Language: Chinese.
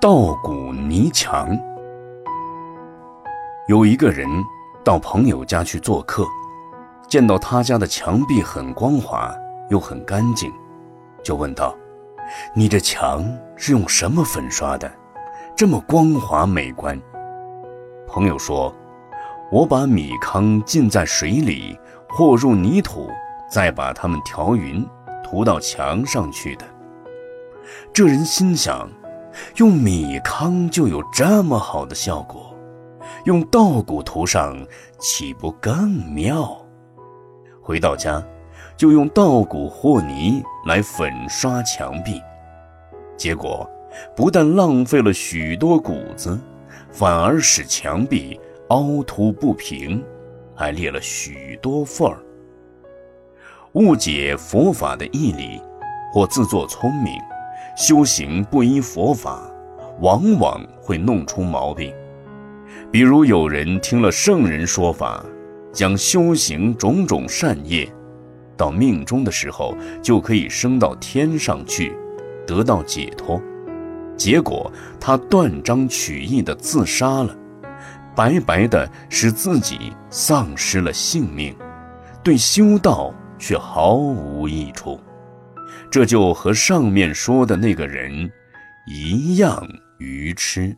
稻谷泥墙。有一个人到朋友家去做客，见到他家的墙壁很光滑又很干净，就问道：“你这墙是用什么粉刷的？这么光滑美观？”朋友说：“我把米糠浸在水里，和入泥土，再把它们调匀，涂到墙上去的。”这人心想：“用米糠就有这么好的效果。”用稻谷涂上，岂不更妙？回到家，就用稻谷和泥来粉刷墙壁，结果不但浪费了许多谷子，反而使墙壁凹凸不平，还裂了许多缝儿。误解佛法的义理，或自作聪明，修行不依佛法，往往会弄出毛病。比如有人听了圣人说法，将修行种种善业，到命中的时候就可以升到天上去，得到解脱。结果他断章取义的自杀了，白白的使自己丧失了性命，对修道却毫无益处。这就和上面说的那个人一样愚痴。